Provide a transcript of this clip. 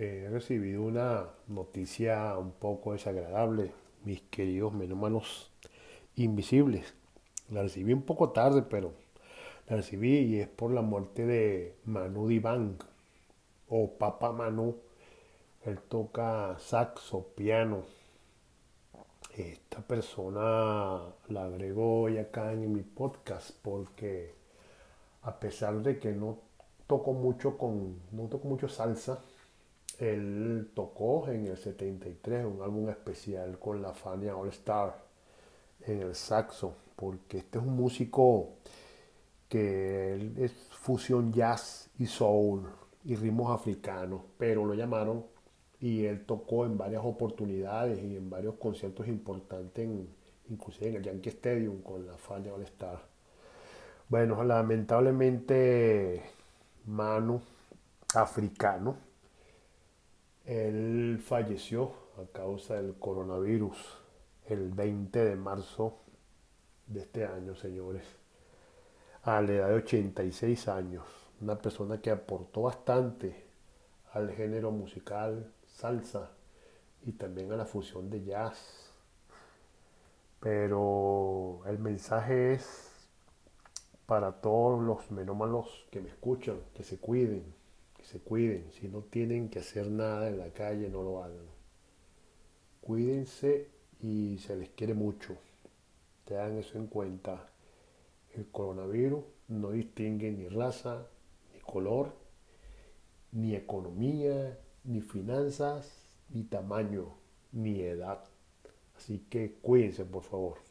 he recibido una noticia un poco desagradable, mis queridos menómanos invisibles. La recibí un poco tarde, pero la recibí y es por la muerte de Manu Divan o Papa Manu. Él toca saxo, piano. Esta persona la agrego hoy acá en mi podcast porque a pesar de que no toco mucho con no toco mucho salsa, él tocó en el 73 un álbum especial con la Fania All Star en el saxo, porque este es un músico que es fusión jazz y soul y ritmos africanos, pero lo llamaron y él tocó en varias oportunidades y en varios conciertos importantes, inclusive en el Yankee Stadium con la Fania All Star. Bueno, lamentablemente Manu, africano, él falleció a causa del coronavirus el 20 de marzo de este año, señores, a la edad de 86 años. Una persona que aportó bastante al género musical salsa y también a la fusión de jazz. Pero el mensaje es para todos los menómanos que me escuchan, que se cuiden, se cuiden. Si no tienen que hacer nada en la calle, no lo hagan. Cuídense y se les quiere mucho. Tengan eso en cuenta. El coronavirus no distingue ni raza, ni color, ni economía, ni finanzas, ni tamaño, ni edad. Así que cuídense, por favor.